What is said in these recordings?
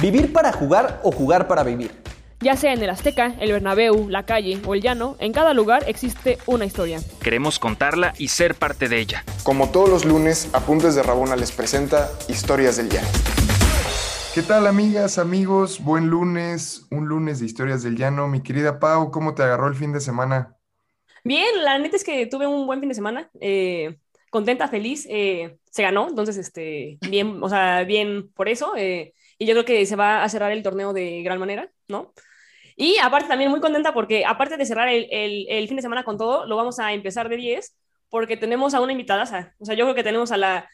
¿Vivir para jugar o jugar para vivir? Ya sea en el Azteca, el Bernabéu, la calle o el llano, en cada lugar existe una historia. Queremos contarla y ser parte de ella. Como todos los lunes, Apuntes de Rabona les presenta Historias del Llano. ¿Qué tal amigas, amigos? Buen lunes, un lunes de Historias del Llano. Mi querida Pau, ¿cómo te agarró el fin de semana? Bien, la neta es que tuve un buen fin de semana. Eh, contenta, feliz. Eh, se ganó, entonces, este, bien, o sea, bien por eso. Eh, y yo creo que se va a cerrar el torneo de gran manera, ¿no? Y aparte también muy contenta porque aparte de cerrar el, el, fin de semana con todo, lo vamos a empezar de 10 porque tenemos a una invitada, o sea, yo creo que tenemos a la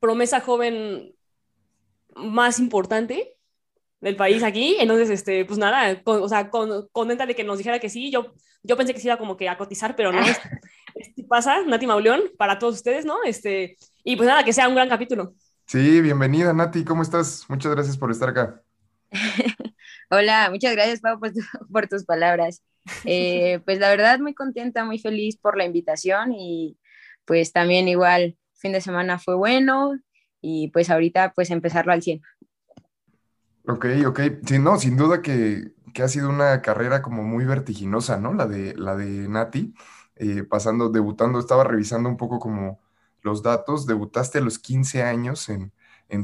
promesa joven más importante del país aquí, entonces, este, pues nada, o sea, contenta de que nos dijera que sí, yo, yo pensé que se iba como que a cotizar, pero no, este, pasa, Nati Mauleón, para todos ustedes, ¿no? Este, y pues nada, que sea un gran capítulo. Sí, bienvenida Nati, ¿cómo estás? Muchas gracias por estar acá. Hola, muchas gracias Pau por, tus palabras. Eh, pues la verdad muy contenta, muy feliz por la invitación y pues también igual fin de semana fue bueno y pues ahorita pues empezarlo al 100. Ok, ok. Sí, no, sin duda que, ha sido una carrera como muy vertiginosa, ¿no? La de, la de Nati, eh, pasando, debutando, estaba revisando un poco como los datos, debutaste a los 15 años en,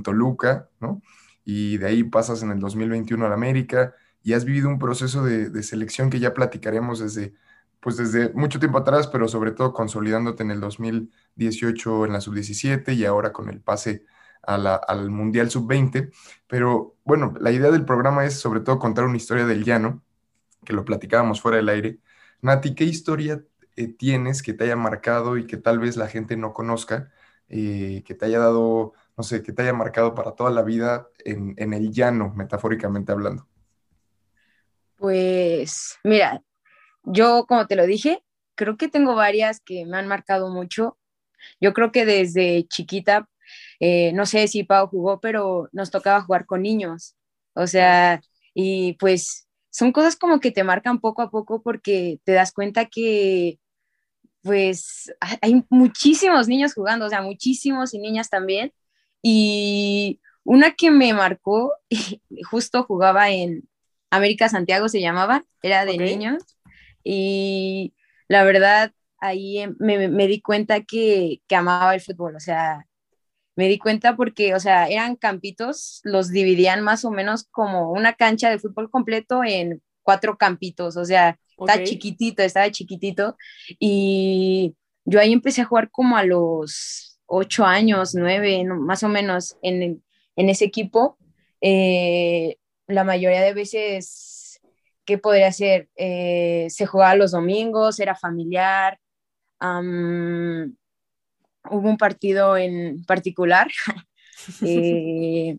Toluca, ¿no? Y de ahí pasas en el 2021 a la América y has vivido un proceso de, selección que ya platicaremos desde, pues desde mucho tiempo atrás, pero sobre todo consolidándote en el 2018 en la sub-17 y ahora con el pase al Mundial Sub-20. Pero bueno, la idea del programa es sobre todo contar una historia del llano, que lo platicábamos fuera del aire. Nati, ¿qué historia eh, tienes que te haya marcado y que tal vez la gente no conozca, eh, que te haya dado, no sé, que te haya marcado para toda la vida en, en el llano, metafóricamente hablando? Pues mira, yo como te lo dije, creo que tengo varias que me han marcado mucho. Yo creo que desde chiquita, eh, no sé si Pau jugó, pero nos tocaba jugar con niños. O sea, y pues son cosas como que te marcan poco a poco porque te das cuenta que pues hay muchísimos niños jugando, o sea, muchísimos y niñas también. Y una que me marcó, justo jugaba en América Santiago, se llamaba, era de niños. Y la verdad, ahí me, me di cuenta que, que, amaba el fútbol, o sea, me di cuenta porque, o sea, eran campitos, los dividían más o menos como una cancha de fútbol completo en cuatro campitos, o sea, está chiquitito, estaba chiquitito. Y yo ahí empecé a jugar como a los ocho años, nueve, más o menos, en, en ese equipo. Eh, la mayoría de veces, ¿qué podría ser? Eh, se jugaba los domingos, era familiar hubo un partido en particular. Eh,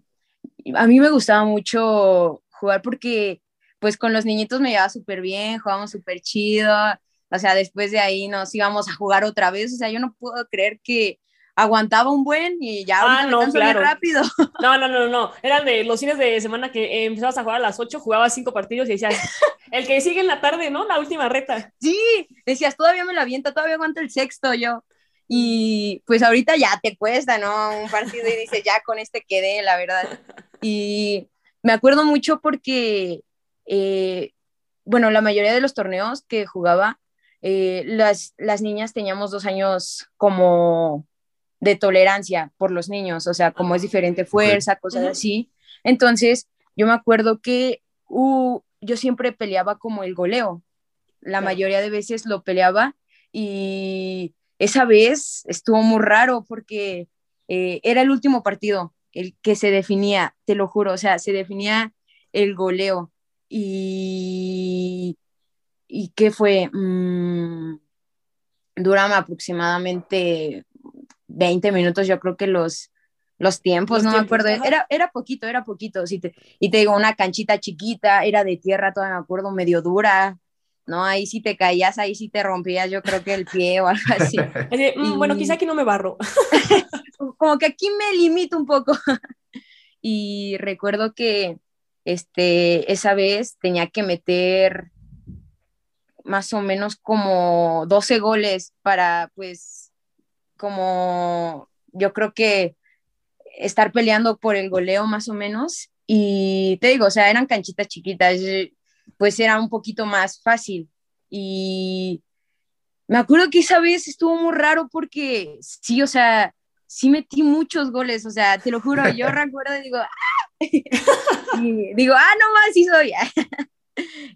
a mí me gustaba mucho jugar porque pues con los niñitos me llevaba súper bien, jugábamos súper chido, o sea, después de ahí nos íbamos a jugar otra vez, o sea, yo no puedo creer que aguantaba un buen y ya ah, no, claro. rápido. No, no, no, no, eran de los fines de semana que empezabas a jugar a las 8, jugabas cinco partidos y decías, el que sigue en la tarde, ¿no? La última reta. Sí, decías, todavía me la avienta, todavía aguanta el sexto yo. Y pues ahorita ya te cuesta, ¿no? Un partido y dices, ya con este quedé, la verdad. Y me acuerdo mucho porque, eh, bueno, la mayoría de los torneos que jugaba, eh, las, las niñas teníamos dos años como de tolerancia por los niños, o sea, como es diferente fuerza, cosas así. Entonces, yo me acuerdo que uh, yo siempre peleaba como el goleo. La mayoría de veces lo peleaba y esa vez estuvo muy raro porque eh, era el último partido, el que se definía, te lo juro, o sea, se definía el goleo. Y, ¿y qué fue? Mm, duraba aproximadamente 20 minutos, yo creo que los, los tiempos, no me acuerdo, era, era poquito, era poquito, sí y te digo, una canchita chiquita, era de tierra, todavía me acuerdo, medio dura, ¿no? Ahí sí te caías, ahí sí te rompías, yo creo que el pie o algo así. Mm, bueno, quizá aquí no me barro. como que aquí me limito un poco. y recuerdo que este, esa vez tenía que meter más o menos como 12 goles para, pues, como yo creo que estar peleando por el goleo más o menos Y te digo, o sea, eran canchitas chiquitas, eh, pues era un poquito más fácil. Y me acuerdo que esa vez estuvo muy raro porque sí, o sea, sí metí muchos goles, o sea, te lo juro, yo recuerdo y digo, ¡ah! y digo, ah, no más, sí soy.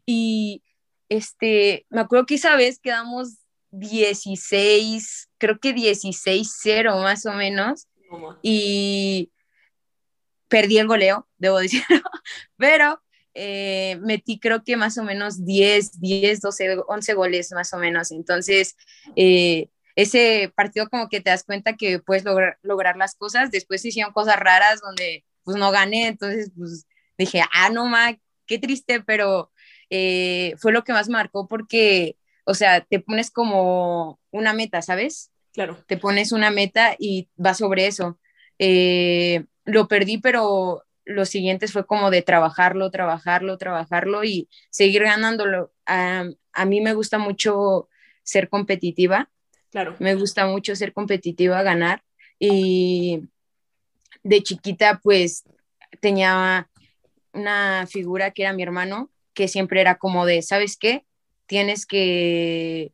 y este, me acuerdo que esa vez quedamos 16, creo que 16-0 más o menos, y perdí el goleo, debo decirlo, pero eh, metí creo que más o menos 10, 10, 12, 11 goles más o menos. Entonces, eh, ese partido como que te das cuenta que puedes lograr, lograr las cosas. Después se hicieron cosas raras donde pues no gané, entonces pues dije, ah, no, ma, qué triste, pero eh, fue lo que más marcó porque, o sea, te pones como una meta, ¿sabes? Claro. Te pones una meta y vas sobre eso. lo perdí, pero los siguientes fue como de trabajarlo, trabajarlo, trabajarlo y seguir ganándolo. a mí me gusta mucho ser competitiva. Claro. Me gusta mucho ser competitiva, ganar. Y de chiquita, pues tenía una figura que era mi hermano, que siempre era como de, ¿sabes qué? Tienes que,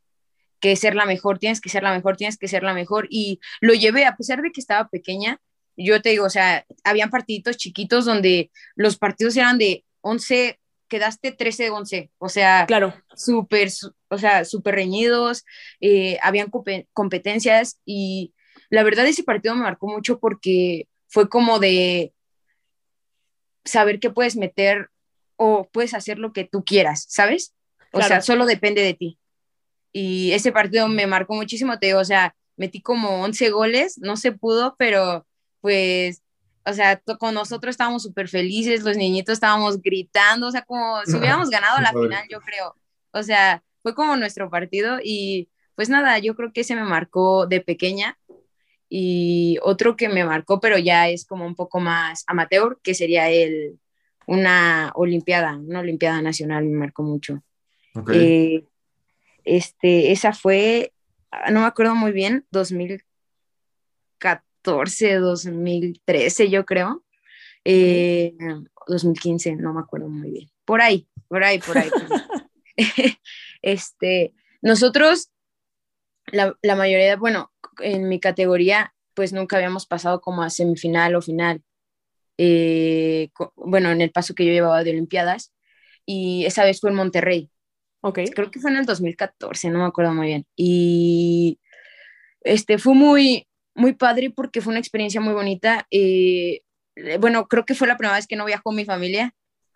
que ser la mejor, tienes que ser la mejor, tienes que ser la mejor. Y lo llevé, a pesar de que estaba pequeña, yo te digo, o sea, habían partiditos chiquitos donde los partidos eran de 11, quedaste 13 de 11, o sea, claro. súper, o sea, súper reñidos, eh, habían competencias y la verdad ese partido me marcó mucho porque fue como de saber que puedes meter o puedes hacer lo que tú quieras, ¿sabes? O sea, solo depende de ti. Y ese partido me marcó muchísimo, te digo, o sea, metí como 11 goles, no se pudo, pero pues, o sea, con nosotros estábamos súper felices, los niñitos estábamos gritando, o sea, como si hubiéramos ganado la final, yo creo. O sea, fue como nuestro partido y pues nada, yo creo que ese me marcó de pequeña y otro que me marcó, pero ya es como un poco más amateur, que sería el, una olimpiada, una olimpiada nacional me marcó mucho. Eh, este, esa fue, no me acuerdo muy bien, 2014 2014, 2013, yo creo. 2015, eh, no me acuerdo muy bien. Por ahí, por ahí, por ahí. este, nosotros, la, la, mayoría, bueno, en mi categoría, pues nunca habíamos pasado como a semifinal o final. Eh, bueno, en el paso que yo llevaba de Olimpiadas, y esa vez fue en Monterrey. Ok. Creo que fue en el 2014, no me acuerdo muy bien. Y este, fue muy, muy padre porque fue una experiencia muy bonita. Eh, bueno, creo que fue la primera vez que no viajó mi familia.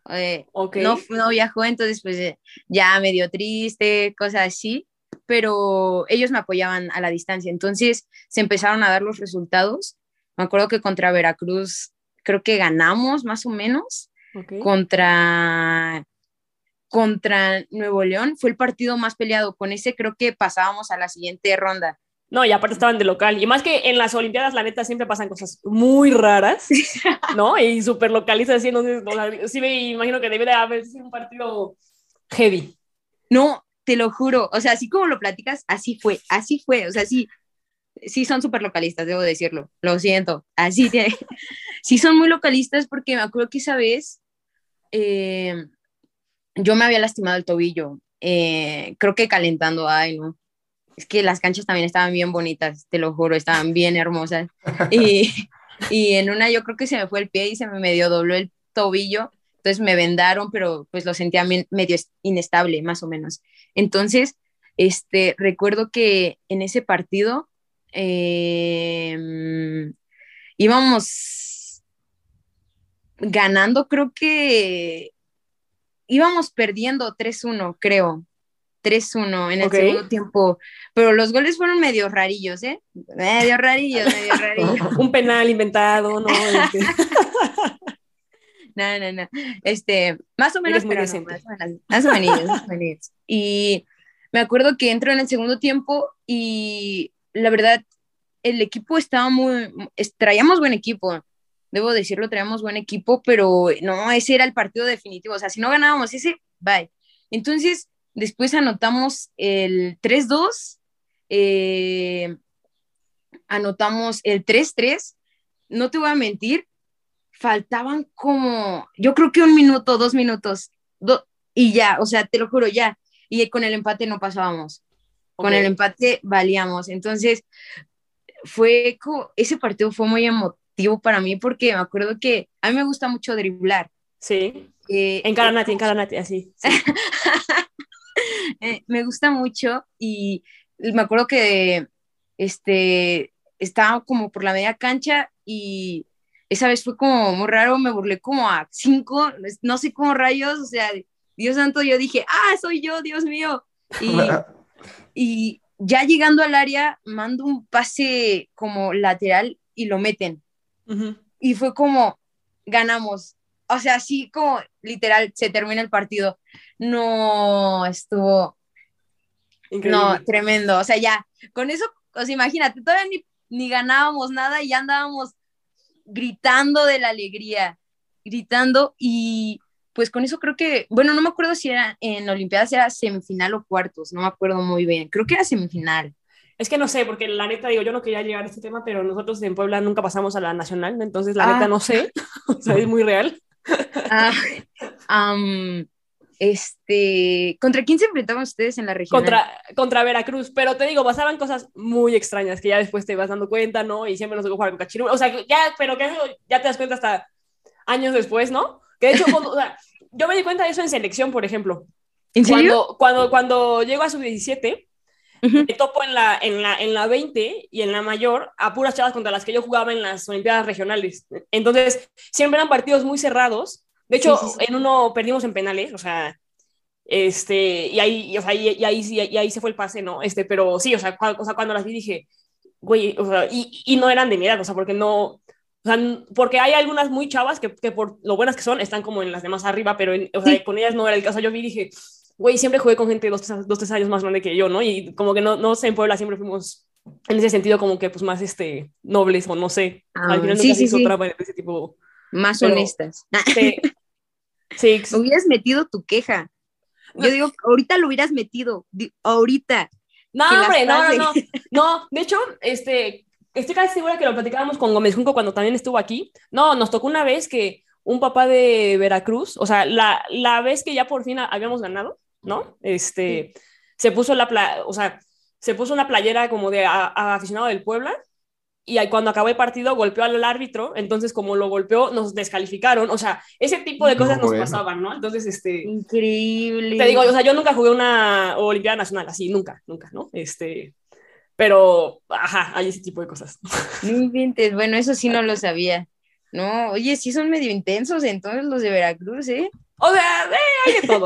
Eh, no, no viajó, entonces pues ya medio triste, cosas así, pero ellos me apoyaban a la distancia. Entonces se empezaron a dar los resultados. Me acuerdo que contra Veracruz creo que ganamos más o menos. Contra contra Nuevo León fue el partido más peleado. Con ese creo que pasábamos a la siguiente ronda. No, y aparte estaban de local. Y más que en las Olimpiadas, la neta, siempre pasan cosas muy raras, ¿no? Y súper localistas, así, entonces, sí me imagino que debe de haber sido un partido heavy. No, te lo juro. O sea, así como lo platicas, así fue, así fue. O sea, sí, sí son súper localistas, debo decirlo. Lo siento. Así tiene. sí son muy localistas porque me acuerdo que esa vez eh, yo me había lastimado el tobillo. Eh, creo que calentando, ay, no es que las canchas también estaban bien bonitas, te lo juro, estaban bien hermosas. Y, y en una yo creo que se me fue el pie y se me medio dobló el tobillo, entonces me vendaron, pero pues lo sentía medio inestable, más o menos. Entonces, este, recuerdo que en ese partido em, íbamos ganando, creo que íbamos perdiendo 3-1, creo. 3-1 en el segundo tiempo, pero los goles fueron medio rarillos, ¿eh? Medio rarillos, medio rarillos. Un penal inventado, ¿no? No, no, no. Este, más o menos, pero más o menos, más o menos, más o menos. Y me acuerdo que entró en el segundo tiempo y la verdad, el equipo estaba muy, traíamos buen equipo, debo decirlo, traíamos buen equipo, pero no, ese era el partido definitivo, o sea, si no ganábamos ese, bye. Entonces, Después anotamos el 3-2, eh, anotamos el 3-3. No te voy a mentir, faltaban como, yo creo que un minuto, dos minutos, y ya, o sea, te lo juro, ya. Y con el empate no pasábamos. Con el empate valíamos. Entonces, fue como, ese partido fue muy emotivo para mí porque me acuerdo que a mí me gusta mucho driblar. Sí. Eh, en Caranati, en Caranati, así. Eh, me gusta mucho y me acuerdo que este, estaba como por la media cancha y esa vez fue como muy raro, me burlé como a cinco, no sé cómo rayos, o sea, Dios santo, yo dije, ah, soy yo, Dios mío. Y, y ya llegando al área, mando un pase como lateral y lo meten. Y fue como, ganamos. O sea, así como literal, se termina el partido. No, estuvo... No, tremendo. O sea, ya, con eso, o sea, imagínate, todavía ni, ni ganábamos nada y ya andábamos gritando de la alegría, gritando y pues con eso creo que, bueno, no me acuerdo si era en Olimpiadas, era semifinal o cuartos, no me acuerdo muy bien, creo que era semifinal. Es que no sé, porque la neta digo, yo no quería llegar a este tema, pero nosotros en Puebla nunca pasamos a la nacional, entonces la neta ah. no sé, o sea, es muy real. Ah, este, ¿contra quién se enfrentaban ustedes en la región? Contra, contra Veracruz, pero te digo, pasaban cosas muy extrañas que ya después te vas dando cuenta, ¿no? Y siempre nos tocó jugar con Cachiru, o sea, ya, pero que ya te das cuenta hasta años después, ¿no? Que de hecho, yo me di cuenta de eso en selección, por ejemplo. ¿En serio? Cuando, cuando, cuando llego a sub-17, me topo en la, en, la, en la 20 y en la mayor a puras chavas contra las que yo jugaba en las Olimpiadas regionales. Entonces, siempre eran partidos muy cerrados. De hecho, en uno perdimos en penales, o sea, este, y ahí, o sea, y, ahí, y ahí se fue el pase, ¿no? Este, pero sí, o sea, cuando, o sea, cuando las vi dije, güey, o sea, y, y, no eran de mi edad, o sea, porque no, o sea, porque hay algunas muy chavas que, que, por lo buenas que son están como en las demás arriba, pero o sea, con ellas no era el caso. Yo vi dije, güey, siempre jugué con gente dos, dos, tres años más grande que yo, ¿no? Y como que no, no sé, en Puebla siempre fuimos en ese sentido como que pues más este, nobles o no sé. Ah, Al final sí, sí, sí. de ese tipo. Más honestas. Sí. sí. Hubieras metido tu queja. Yo digo, ahorita lo hubieras metido, ahorita. No, hombre, no, no, no. No, de hecho, este, estoy casi segura que lo platicábamos con Gómez Junco cuando también estuvo aquí. No, nos tocó una vez que un papá de Veracruz, o sea, la, la vez que ya por fin habíamos ganado, ¿no? Este, se puso la, o sea, se puso una playera como de aficionado del Puebla y cuando acabó el partido golpeó al árbitro, entonces como lo golpeó nos descalificaron, o sea, ese tipo de cosas nos pasaban, ¿no? Entonces, este... Increíble. Te digo, o sea, yo nunca jugué una Olimpiada Nacional así, nunca, nunca, ¿no? Este, pero, ajá, hay ese tipo de cosas. No bueno, eso sí no lo sabía. No, oye, sí son medio intensos entonces los de Veracruz, ¿eh? O sea, eh, hay de todo.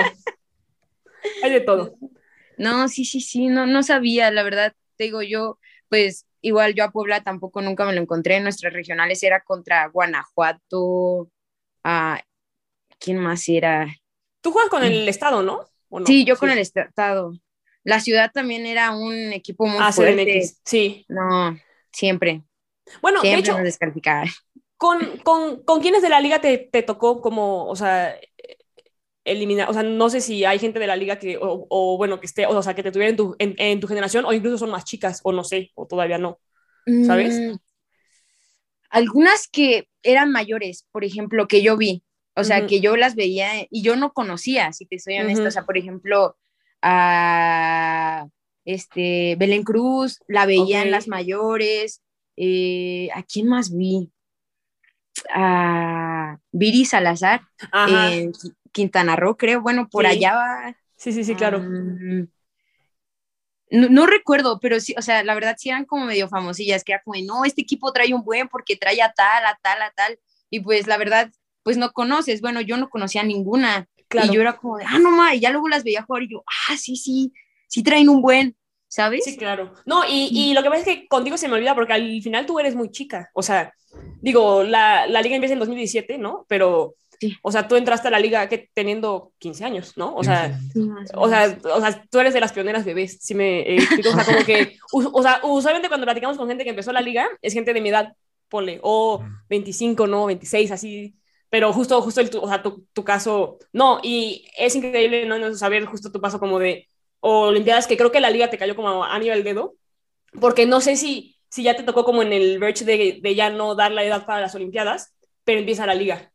hay de todo. No, sí, sí, sí, no, no sabía, la verdad, te digo yo, pues igual yo a Puebla tampoco nunca me lo encontré, nuestras regionales era contra Guanajuato, a ¿quién más era? Tú juegas con el estado, ¿no? Sí, yo con el estado. La ciudad también era un equipo muy ah, fuerte. sí. No, siempre. Bueno, de hecho, Con, con, ¿Con quiénes de la liga te, te, tocó como, o sea, eliminar? O sea, no sé si hay gente de la liga que, o, bueno, que esté, o sea, que te tuviera en tu, en, tu generación, o incluso son más chicas, o no sé, o todavía no, ¿sabes? Mm, algunas que eran mayores, por ejemplo, que yo vi, o sea, que yo las veía y yo no conocía, si te soy honesta, o sea, por ejemplo, a este, Belén Cruz, la veía en las mayores. Eh, ¿A quién más vi? A Viri Salazar en Quintana Roo, creo. Bueno, por allá va. Sí, sí, sí, claro. no, recuerdo, pero sí, o sea, la verdad sí eran como medio famosillas, que era como, no, este equipo trae un buen porque trae a tal, a tal, a tal. Y pues la verdad, pues no conoces. Bueno, yo no conocía ninguna. Y yo era como de, ah, no ma, y ya luego las veía jugar y yo, ah, sí, sí, sí traen un buen, ¿sabes? Sí, claro. No, y, y lo que pasa es que contigo se me olvida porque al final tú eres muy chica. O sea, digo, la, la liga empieza en 2017, ¿no? Pero, o sea, tú entraste a la liga que, teniendo 15 años, ¿no? O sea, o, sea, o sea, tú eres de las pioneras bebés, si me eh, O sea, como que, o sea, usualmente cuando platicamos con gente que empezó la liga, es gente de mi edad, ponle, o 25, ¿no? 26, así pero justo, justo el, o sea, tu, tu, caso, no, y es increíble no, saber justo tu paso como de Olimpiadas, que creo que la liga te cayó como a nivel dedo, porque no sé si, si ya te tocó como en el verge de, de ya no dar la edad para las Olimpiadas, pero empieza la liga.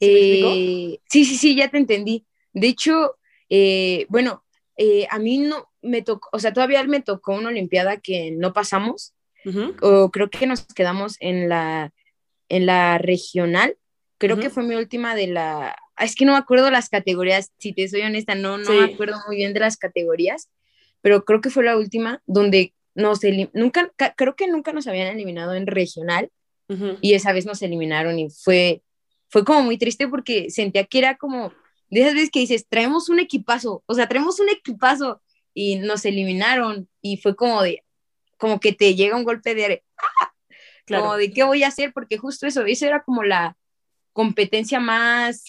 ¿Sí, eh, sí, sí, sí, ya te entendí. De hecho, eh, bueno, eh, a mí no me tocó, o sea, todavía me tocó una Olimpiada que no pasamos, o creo que nos quedamos en la, en la regional, creo que fue mi última de la, es que no me acuerdo las categorías, si te soy honesta, no, no me acuerdo muy bien de las categorías, pero creo que fue la última donde nos nunca, creo que nunca nos habían eliminado en regional y esa vez nos eliminaron y fue, fue como muy triste porque sentía que era como de esas veces que dices, traemos un equipazo, o sea, traemos un equipazo y nos eliminaron y fue como de, como que te llega un golpe de, ¡ah! como de qué voy a hacer, porque justo eso, eso era como la competencia más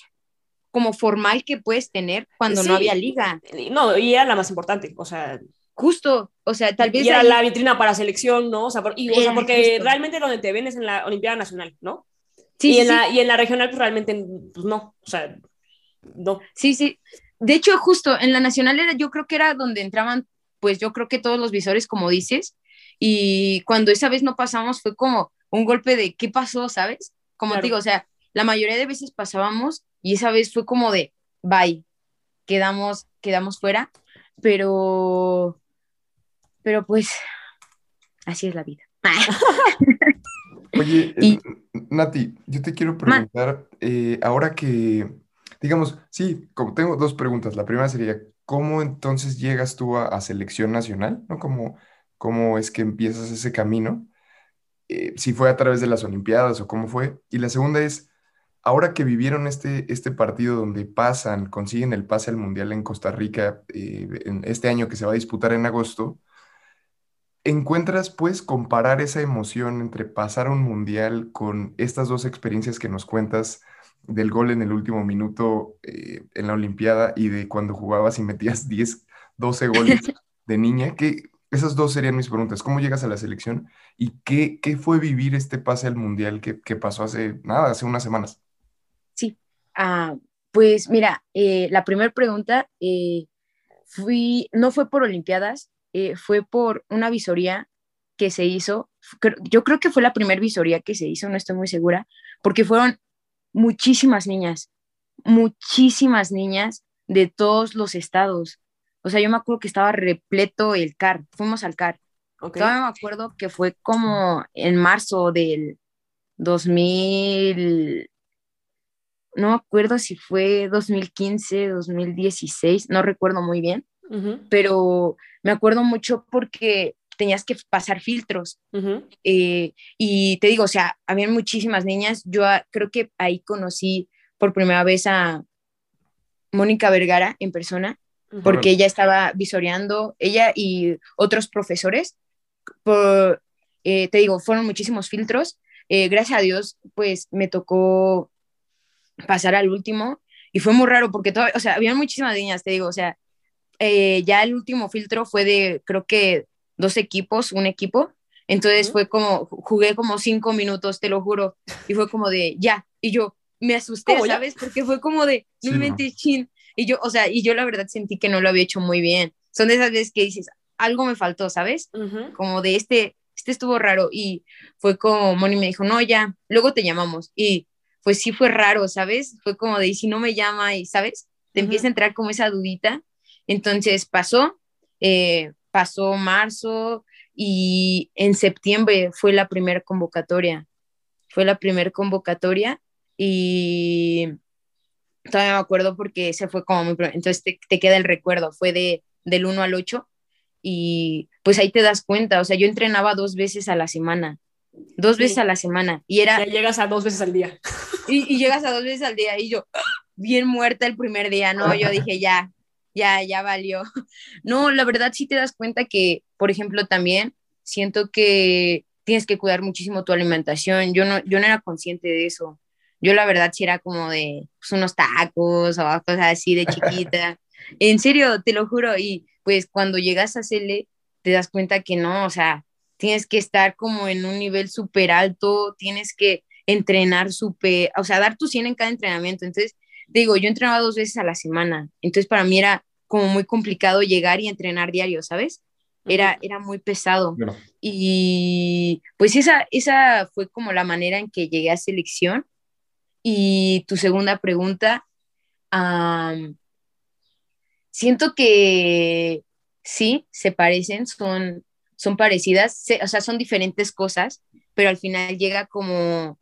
como formal que puedes tener cuando no había liga. No, y era la más importante, o sea, Justo, o sea, tal vez. Y era la vitrina para selección, ¿no? O sea, y, o sea porque realmente donde te ven es en la Olimpiada Nacional, ¿no? Sí. Y, en, La, y en la regional, pues realmente, pues no, o sea, no. Sí, sí. De hecho, justo en la nacional era, yo creo que era donde entraban, pues yo creo que todos los visores, como dices, y cuando esa vez no pasamos fue como un golpe de ¿qué pasó? ¿Sabes? Como te digo, o sea, la mayoría de veces pasábamos y esa vez fue como de bye, quedamos, quedamos fuera, pero pero pues así es la vida. Oye, eh, Nati, yo te quiero preguntar, eh, ahora que, digamos, sí, como tengo dos preguntas. La primera sería, ¿cómo entonces llegas tú a, selección nacional? ¿No? ¿Cómo, ¿Cómo, es que empiezas ese camino? Eh, si fue a través de las Olimpiadas o cómo fue. Y la segunda es, ahora que vivieron este, este partido donde pasan, consiguen el pase al Mundial en Costa Rica, en este año que se va a disputar en agosto, ¿Encuentras, puedes comparar esa emoción entre pasar un mundial con estas dos experiencias que nos cuentas del gol en el último minuto eh, en la Olimpiada y de cuando jugabas y metías 10, 12 goles de niña? Que esas dos serían mis preguntas. ¿Cómo llegas a la selección? ¿Y qué, qué fue vivir este pase al mundial que, que, pasó hace nada, hace unas semanas? Ah, pues mira, eh, la primera pregunta eh, fui, no fue por Olimpiadas, eh, fue por una visoría que se hizo, yo creo que fue la primera visoría que se hizo, no estoy muy segura, porque fueron muchísimas niñas, muchísimas niñas de todos los estados. O sea, yo me acuerdo que estaba repleto el CAR, fuimos al CAR. Todavía me acuerdo que fue como en marzo del 2000, no me acuerdo si fue 2015, 2016, no recuerdo muy bien, pero me acuerdo mucho porque tenías que pasar filtros. Eh, y te digo, o sea, había muchísimas niñas. Yo creo que ahí conocí por primera vez a Mónica Vergara en persona, porque ella estaba visoreando, ella y otros profesores. Por, eh, te digo, fueron muchísimos filtros. Eh, gracias a Dios, pues me tocó pasar al último y fue muy raro porque, todo, o sea, había muchísimas niñas, te digo, o sea, eh, ya el último filtro fue de, creo que dos equipos, un equipo. Entonces fue como, jugué como cinco minutos, te lo juro. Y fue como de, ya. Y yo me asusté, ¿sabes? Porque fue como de, no me chin. Y yo, o sea, y yo la verdad sentí que no lo había hecho muy bien. Son de esas veces que dices, algo me faltó, ¿sabes? Como de este, este estuvo raro. Y fue como, Moni me dijo, no, ya, luego te llamamos. Y pues sí fue raro, ¿sabes? Fue como de, y si no me llama, y, ¿sabes? Te empieza a entrar como esa dudita. Entonces pasó, eh, pasó marzo y en septiembre fue la primera convocatoria. Fue la primera convocatoria y todavía me acuerdo porque se fue como muy... Entonces te, queda el recuerdo, fue de, del 1 al 8 y pues ahí te das cuenta, o sea, yo entrenaba dos veces a la semana, dos veces a la semana y era... Ya llegas a dos veces al día. Y, y llegas a dos veces al día y yo bien muerta el primer día, ¿no? Yo dije, ya, ya, ya valió. No, la verdad sí te das cuenta que, por ejemplo, también siento que tienes que cuidar muchísimo tu alimentación. Yo no, yo no era consciente de eso. Yo la verdad sí era como de pues, unos tacos o cosas así de chiquita. en serio, te lo juro. Y pues cuando llegas a Cele, te das cuenta que no, o sea, tienes que estar como en un nivel súper alto, tienes que entrenar súper, o sea, dar tu 100 en cada entrenamiento. Entonces, digo, yo entrenaba dos veces a la semana, entonces para mí era como muy complicado llegar y entrenar diario, ¿sabes? Era, era muy pesado. Y pues esa, esa fue como la manera en que llegué a selección. Y tu segunda pregunta, siento que sí, se parecen, son, son parecidas, o sea, son diferentes cosas, pero al final llega como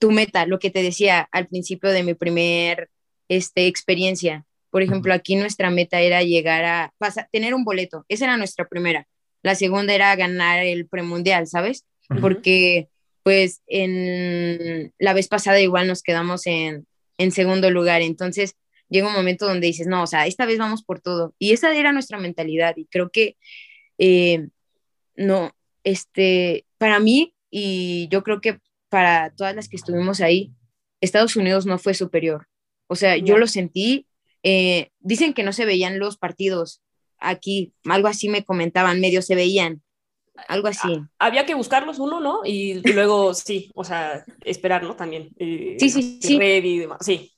tu meta, lo que te decía al principio de mi primer este, experiencia. Por ejemplo, aquí nuestra meta era llegar a tener un boleto, esa era nuestra primera. La segunda era ganar el premundial, ¿sabes? Porque pues en la vez pasada igual nos quedamos en, en segundo lugar, entonces llega un momento donde dices, no, o sea, esta vez vamos por todo. Y esa era nuestra mentalidad y creo que, eh, no, este, para mí y yo creo que para todas las que estuvimos ahí, Estados Unidos no fue superior. O sea, yo lo sentí. Eh, dicen que no se veían los partidos aquí, algo así me comentaban, medio se veían, algo así. había que buscarlos uno, ¿no? Y luego sí, o sea, esperar, ¿no? También. Eh, sí, sí, sí. y demás. Sí.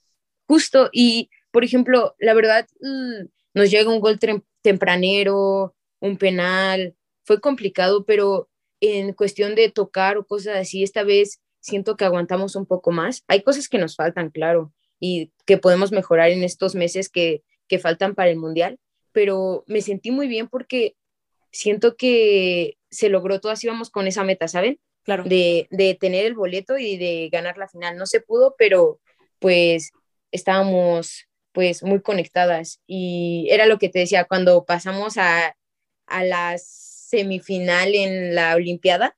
Justo, y por ejemplo, la verdad, mm, nos llega un gol tempranero, un penal, fue complicado, pero en cuestión de tocar o cosas así, esta vez siento que aguantamos un poco más. Hay cosas que nos faltan, claro, y que podemos mejorar en estos meses que, que faltan para el Mundial, pero me sentí muy bien porque siento que se logró, todas íbamos con esa meta, ¿saben? Claro. De, de tener el boleto y de ganar la final. No se pudo, pero pues estábamos pues muy conectadas y era lo que te decía, cuando pasamos a, a las semifinal en la Olimpiada,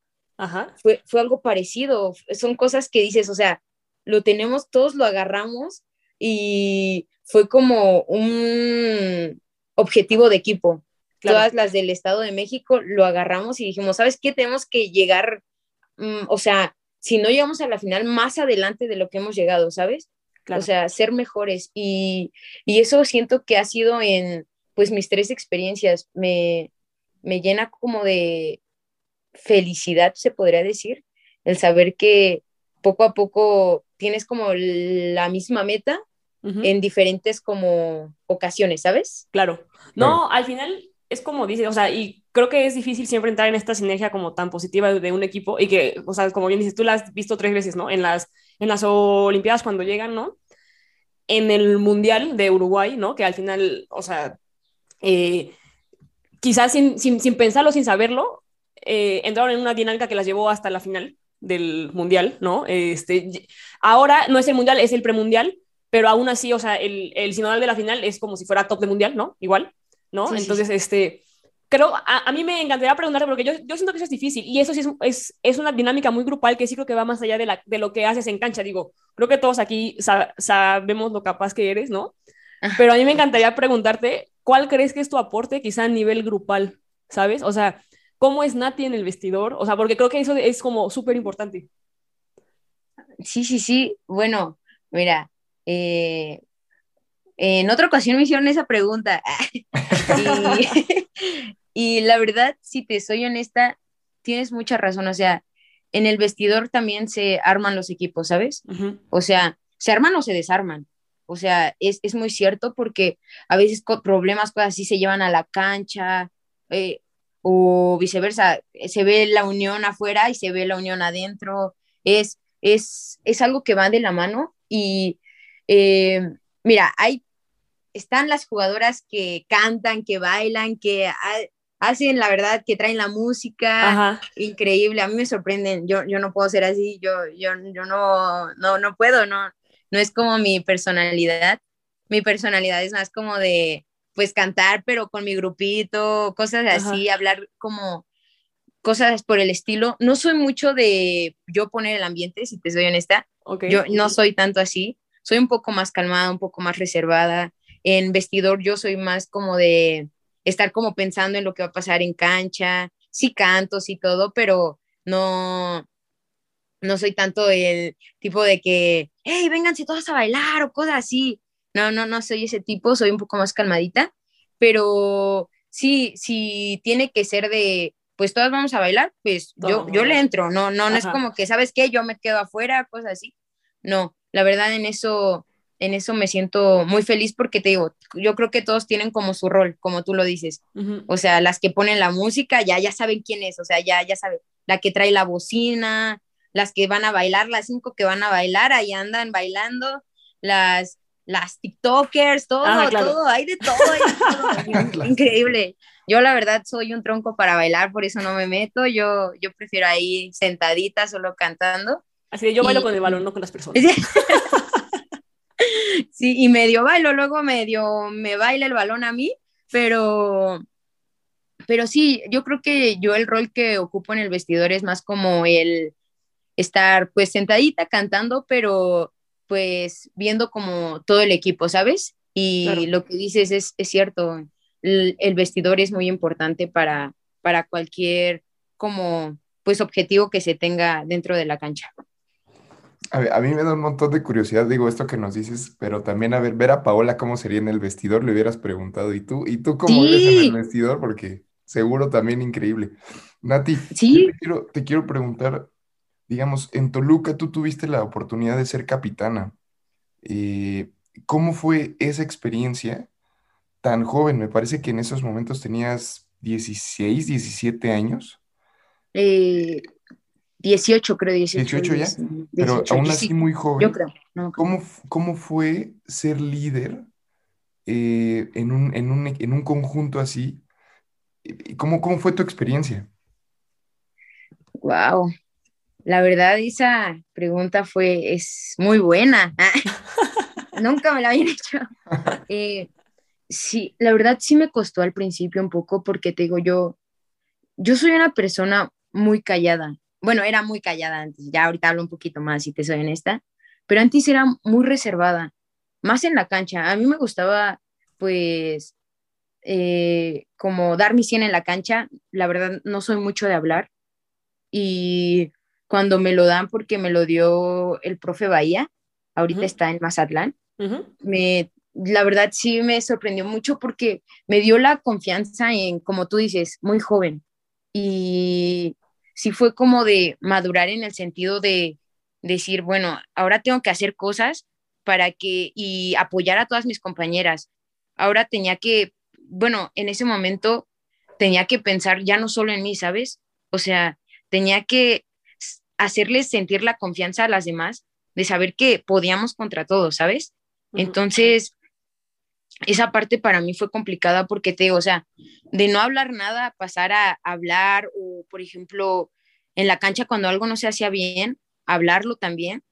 Fue, fue algo parecido. Son cosas que dices, o sea, lo tenemos, todos lo agarramos y fue como un objetivo de equipo. Todas las del Estado de México lo agarramos y dijimos, ¿sabes qué? Tenemos que llegar, mm, o sea, si no llegamos a la final, más adelante de lo que hemos llegado, ¿sabes? O sea, ser mejores. Y, y, eso siento que ha sido en, pues, mis tres experiencias. Me, me llena como de felicidad, se podría decir, el saber que poco a poco tienes como la misma meta en diferentes como ocasiones, ¿sabes? Claro. No, al final es como dice, o sea, y creo que es difícil siempre entrar en esta sinergia como tan positiva de un equipo y que, o sea, como bien dices, tú la has visto tres veces, ¿no? En las, en las Olimpiadas cuando llegan, ¿no? En el Mundial de Uruguay, ¿no? Que al final, o sea, eh, quizás sin, sin, sin pensarlo, sin saberlo, eh, entraron en una dinámica que las llevó hasta la final del mundial, ¿no? Este, ahora no es el mundial, es el premundial, pero aún así, o sea, el, el sinodal de la final es como si fuera top de mundial, ¿no? Igual, ¿no? Entonces, este, creo, a, a, mí me encantaría preguntarte, porque yo, yo siento que eso es difícil, y eso sí es, es, es, una dinámica muy grupal que sí creo que va más allá de, la, de lo que haces en cancha, digo, creo que todos aquí sabemos lo capaz que eres, ¿no? Pero a mí me encantaría preguntarte, ¿cuál crees que es tu aporte quizá a nivel grupal? ¿Sabes? O sea, ¿cómo es Nati en el vestidor? O sea, porque creo que eso es como súper importante. Sí, sí, sí. Bueno, mira, eh, en otra ocasión me hicieron esa pregunta. y, la verdad, si te soy honesta, tienes mucha razón. O sea, en el vestidor también se arman los equipos, ¿sabes? O sea, se arman o se desarman. O sea, es, muy cierto porque a veces problemas, cosas así se llevan a la cancha eh, o viceversa. Se ve la unión afuera y se ve la unión adentro. Es, es, es algo que va de la mano y eh, mira, hay, están las jugadoras que cantan, que bailan, que hacen la verdad, que traen la música increíble. A mí me sorprenden. Yo, yo no puedo ser así. Yo, yo, yo no, no, no puedo, no no es como mi personalidad. Mi personalidad es más como de, pues, cantar, pero con mi grupito, cosas así, hablar como cosas por el estilo. No soy mucho de yo poner el ambiente, si te soy honesta. Yo no soy tanto así. Soy un poco más calmada, un poco más reservada. En vestidor yo soy más como de estar como pensando en lo que va a pasar en cancha. Sí canto, sí todo, pero no, no soy tanto el tipo de que, hey, vénganse todas a bailar o cosas así. No, no, no soy ese tipo, soy un poco más calmadita, pero sí, sí tiene que ser de, pues todas vamos a bailar, pues yo, yo le entro, no, no, no es como que, ¿sabes qué? Yo me quedo afuera, cosas así. No, la verdad en eso en eso me siento muy feliz porque te digo, yo creo que todos tienen como su rol, como tú lo dices. O sea, las que ponen la música ya, ya saben quién es, o sea, ya, ya saben. La que trae la bocina, las que van a bailar, las cinco que van a bailar, ahí andan bailando, las, las TikTokers, todo, Ah, claro. todo, hay de todo, hay de todo. Increíble. Yo la verdad soy un tronco para bailar, por eso no me meto, yo, yo prefiero ahí sentadita, solo cantando. Así que yo bailo Y- con el balón, no con las personas. Sí, y medio bailo, luego medio me baila el balón a mí, pero, pero sí, yo creo que yo el rol que ocupo en el vestidor es más como el estar pues sentadita cantando, pero pues viendo como todo el equipo, ¿sabes? Y Claro. lo que dices es, es cierto, el, el vestidor es muy importante para, para cualquier como pues objetivo que se tenga dentro de la cancha. A, mí me da un montón de curiosidad, digo esto que nos dices, pero también, a ver, ver a Paola cómo sería en el vestidor, le hubieras preguntado, ¿y tú, y tú cómo eres en Sí. el vestidor? Porque seguro también increíble. Nati, Sí, te quiero, te quiero preguntar, digamos, en Toluca tú tuviste la oportunidad de ser capitana. Eh, ¿cómo fue esa experiencia tan joven? Me parece que en esos momentos tenías 16, 17 años, eh, 18 creo, 18. 18 ya, 19, pero 18, aún así sí, muy joven. Yo creo. no. ¿Cómo, cómo fue ser líder eh, en un, en un, en un conjunto así? ¿Y ¿Cómo, cómo fue tu experiencia? Wow. La verdad, esa pregunta fue, es muy buena. Nunca me la habían hecho. Eh, sí, la verdad sí me costó al principio un poco porque te digo, yo, yo soy una persona muy callada. Bueno, era muy callada antes, ya ahorita hablo un poquito más, si te soy honesta, pero antes era muy reservada, más en la cancha. A mí me gustaba, pues, eh, como dar mi 100 en la cancha. La verdad, no soy mucho de hablar. Y cuando me lo dan, porque me lo dio el profe Bahía, ahorita está en Mazatlán, Ujú. me, la verdad sí me sorprendió mucho porque me dio la confianza en, como tú dices, muy joven. Y sí fue como de madurar en el sentido de decir, bueno, ahora tengo que hacer cosas para que, y apoyar a todas mis compañeras. Ahora tenía que, bueno, en ese momento tenía que pensar ya no solo en mí, ¿sabes? O sea, tenía que hacerles sentir la confianza a las demás de saber que podíamos contra todos, ¿sabes? Entonces, esa parte para mí fue complicada porque te digo, o sea, de no hablar nada, pasar a hablar o, por ejemplo, en la cancha cuando algo no se hacía bien, hablarlo también,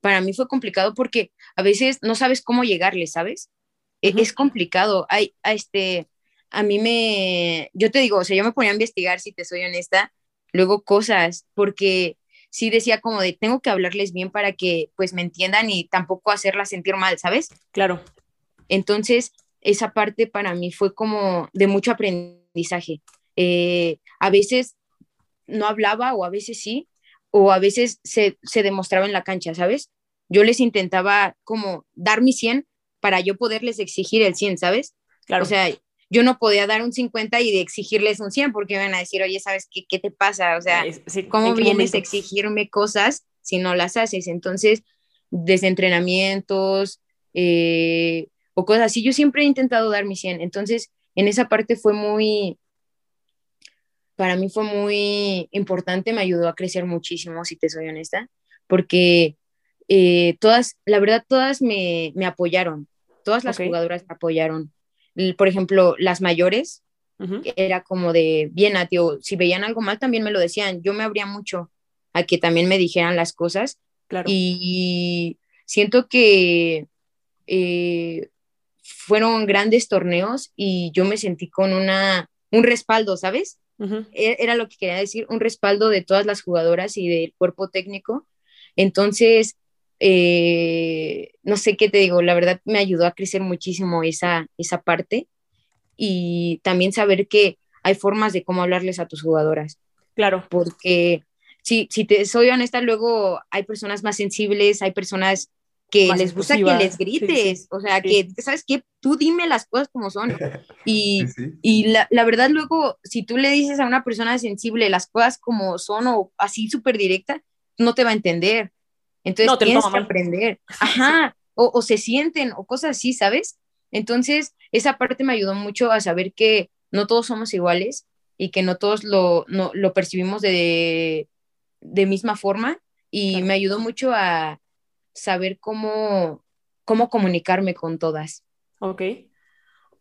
para mí fue complicado porque a veces no sabes cómo llegarle, ¿sabes? Ujú. Es complicado. Hay, a este, a mí me, yo te digo, o sea, yo me ponía a investigar, si te soy honesta, luego cosas, porque sí decía como de, tengo que hablarles bien para que pues me entiendan y tampoco hacerlas sentir mal, ¿sabes? Claro. Entonces, esa parte para mí fue como de mucho aprendizaje. Eh, a veces no hablaba o a veces sí, o a veces se, se demostraba en la cancha, ¿sabes? Yo les intentaba como dar mi 100 para yo poderles exigir el 100, ¿sabes? Claro. O sea, yo no podía dar un 50 y de exigirles un 100 porque van a decir, oye, ¿sabes qué, qué te pasa? O sea, sí, ¿cómo ¿en qué vienes momento? a exigirme cosas si no las haces? Entonces, desde entrenamientos eh, o cosas así, yo siempre he intentado dar mi 100. Entonces, en esa parte fue muy, para mí fue muy importante, me ayudó a crecer muchísimo, si te soy honesta, porque eh, todas, la verdad, todas me, me apoyaron, todas las jugadoras me apoyaron. Por ejemplo, las mayores, era como de, bien, a tío, si veían algo mal también me lo decían. Yo me abría mucho a que también me dijeran las cosas Claro. y siento que eh, fueron grandes torneos y yo me sentí con una, un respaldo, ¿sabes? E- Era lo que quería decir, un respaldo de todas las jugadoras y del cuerpo técnico. Entonces, eh, no sé qué te digo, la verdad me ayudó a crecer muchísimo esa, esa parte y también saber que hay formas de cómo hablarles a tus jugadoras, Claro. porque si, si te soy honesta, luego hay personas más sensibles, hay personas que Más les gusta que les sí, grites, sí, o sea, sí. que, ¿sabes qué? Tú dime las cosas como son. Y, Sí, sí. y la, la verdad, luego, si tú le dices a una persona sensible las cosas como son o así súper directa, no te va a entender. Entonces No, tienes que aprender. Ajá. o, o se sienten o cosas así, ¿sabes? Entonces, esa parte me ayudó mucho a saber que no todos somos iguales y que no todos lo, no, lo percibimos de, de misma forma y me ayudó mucho a saber cómo, cómo comunicarme con todas. Ok.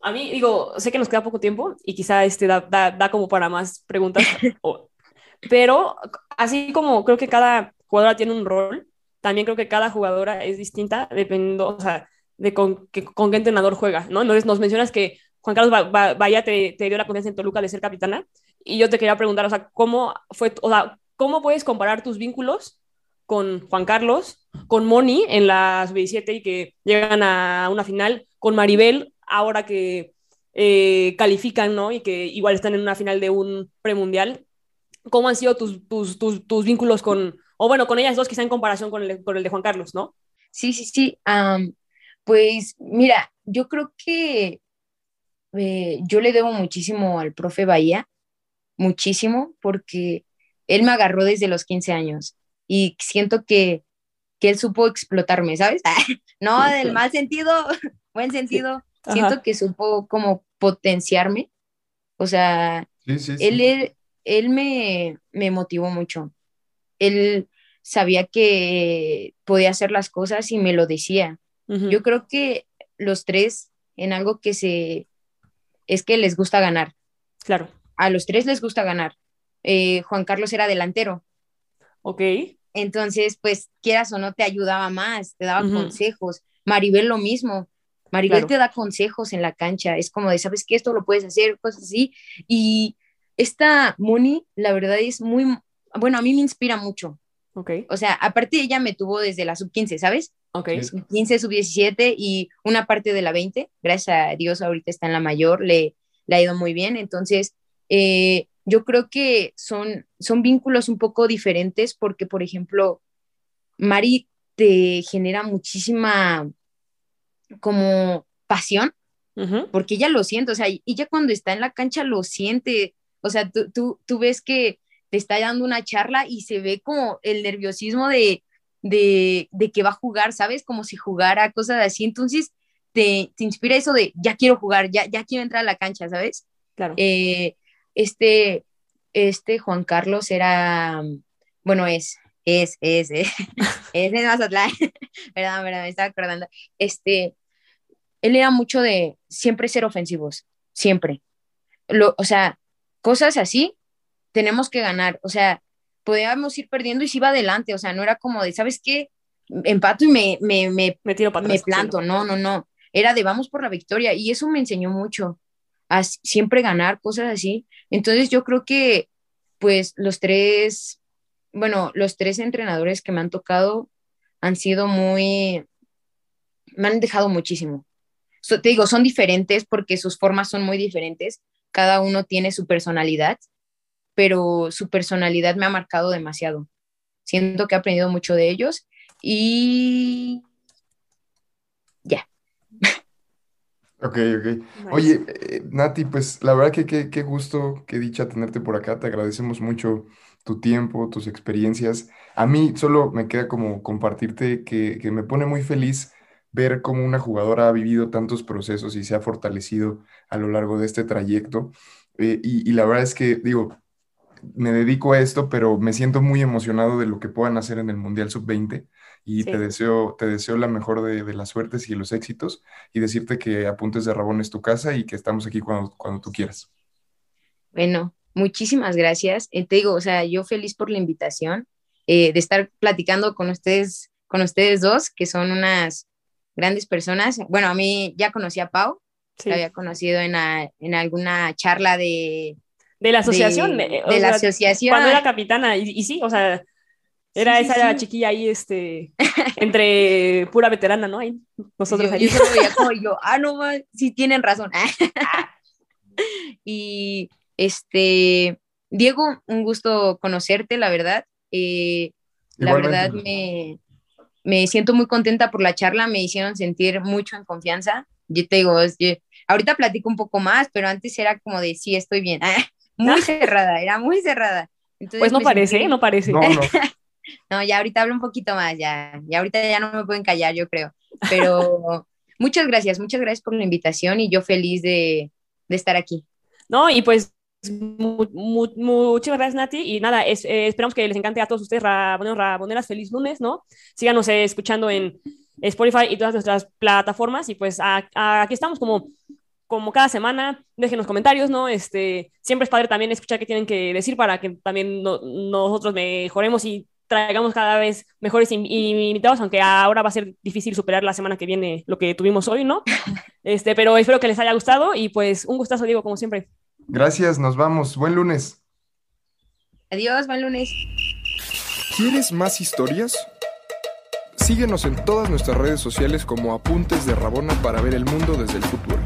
A mí, digo, sé que nos queda poco tiempo y quizá este da, da, da como para más preguntas, pero así como creo que cada jugadora tiene un rol, también creo que cada jugadora es distinta dependiendo, o sea, de con, que, con qué entrenador juega, ¿no? Entonces nos mencionas que Juan Carlos Bahía te, te, dio la confianza en Toluca de ser capitana y yo te quería preguntar, o sea, ¿cómo fue, o sea, cómo puedes comparar tus vínculos con Juan Carlos, con Moni en la sub-17 y que llegan a una final, con Maribel ahora que eh, califican, ¿no? Y que igual están en una final de un premundial. ¿Cómo han sido tus, tus, tus, tus vínculos con, o bueno, con ellas dos quizá en comparación con el, con el de Juan Carlos, ¿no? Sí, sí, sí. Um, pues mira, yo creo que eh, yo le debo muchísimo al profe Bahía, muchísimo, porque él me agarró desde los 15 años y siento que, que él supo explotarme, ¿sabes? no del mal sentido, buen sentido. Sí. Siento que supo como potenciarme. O sea, sí, sí, él, él, él me, me motivó mucho. Él sabía que podía hacer las cosas y me lo decía. Uh -huh. Yo creo que los tres en algo que se es que les gusta ganar. Claro. A los tres les gusta ganar. Eh, Juan Carlos era delantero. Ok. Entonces, pues, quieras o no, te ayudaba más, te daba uh -huh. consejos. Maribel lo mismo. Maribel claro. te da consejos en la cancha. Es como de, ¿sabes qué? Esto lo puedes hacer, cosas así. Y esta Moni, la verdad es muy, bueno, a mí me inspira mucho. Ok. O sea, aparte ella me tuvo desde la sub-15, ¿sabes? Ok. Sub 15, sub 17 y una parte de la 20. Gracias a Dios ahorita está en la mayor, le, le ha ido muy bien. Entonces, eh, yo creo que son, son vínculos un poco diferentes porque, por ejemplo, Mari te genera muchísima como pasión, uh -huh. porque ella lo siente, o sea, ella cuando está en la cancha lo siente, o sea, tú, tú, tú ves que te está dando una charla y se ve como el nerviosismo de, de, de, que va a jugar, ¿sabes? Como si jugara, cosas así. Entonces, te, te, inspira eso de, ya quiero jugar, ya, ya quiero entrar a la cancha, ¿sabes? Claro. Eh, este, este Juan Carlos era, bueno, es, es, es, es, es de Mazatlán, perdón, perdón, me estaba acordando. Este, él era mucho de siempre ser ofensivos, siempre. Lo, o sea, cosas así, tenemos que ganar, o sea, podíamos ir perdiendo y se iba adelante, o sea, no era como de, ¿sabes qué? Empato y me, me, me, me tiro para me planto, sí, no, no, no, era de vamos por la victoria y eso me enseñó mucho, a siempre ganar, cosas así. Entonces yo creo que, pues, los tres, bueno, los tres entrenadores que me han tocado han sido muy, me han dejado muchísimo. So, te digo, son diferentes porque sus formas son muy diferentes, cada uno tiene su personalidad pero su personalidad me ha marcado demasiado. Siento que he aprendido mucho de ellos y ya. Ok, ok. Oye, eh, Nati, pues la verdad que qué gusto, qué dicha tenerte por acá. Te agradecemos mucho tu tiempo, tus experiencias. A mí solo me queda como compartirte que, que me pone muy feliz ver cómo una jugadora ha vivido tantos procesos y se ha fortalecido a lo largo de este trayecto. Eh, y, y la verdad es que, digo, me dedico a esto, pero me siento muy emocionado de lo que puedan hacer en el Mundial Sub-20 y sí. te, deseo, te deseo la mejor de, de, las suertes y los éxitos y decirte que Apuntes de Rabón es tu casa y que estamos aquí cuando, cuando tú quieras. Bueno, muchísimas gracias. Eh, te digo, o sea, yo feliz por la invitación, eh, de estar platicando con ustedes, con ustedes dos, que son unas grandes personas. Bueno, a mí ya conocí a Pau, sí. la había conocido en, a, en alguna charla de de la asociación. De, de la sea, asociación. Cuando era capitana, y, y sí, o sea, era sí, esa sí, chiquilla ahí, este, entre pura veterana, ¿no? Ahí, nosotros yo, ahí. Yo veía como yo, ah, no, sí tienen razón. y, este, Diego, un gusto conocerte, la verdad. Eh, la verdad me, me siento muy contenta por la charla, me hicieron sentir mucho en confianza. Yo te digo, yo, ahorita platico un poco más, pero antes era como de, sí, estoy bien. Muy cerrada, era muy cerrada. Entonces, pues no parece, sentí... no parece. No, no. No, ya ahorita hablo un poquito más, ya, ya ahorita ya no me pueden callar, yo creo. Pero muchas gracias, muchas gracias por la invitación y yo feliz de, de estar aquí. No, y pues mu- mu- muchas gracias, Nati. Y nada, es- eh, esperamos que les encante a todos ustedes, raboneros, raboneras. Feliz lunes, ¿no? Síganos eh, escuchando en Spotify y todas nuestras plataformas. Y pues a- a- aquí estamos como, como cada semana. Déjenos comentarios, ¿no? Este, siempre es padre también escuchar qué tienen que decir para que también no- nosotros mejoremos y traigamos cada vez mejores in- invitados, aunque ahora va a ser difícil superar la semana que viene lo que tuvimos hoy, ¿no? Este, pero espero que les haya gustado y pues un gustazo, Diego, como siempre. Gracias, nos vamos. Buen lunes. Adiós, buen lunes. ¿Quieres más historias? Síguenos en todas nuestras redes sociales como Apuntes de Rabona para ver el mundo desde el fútbol.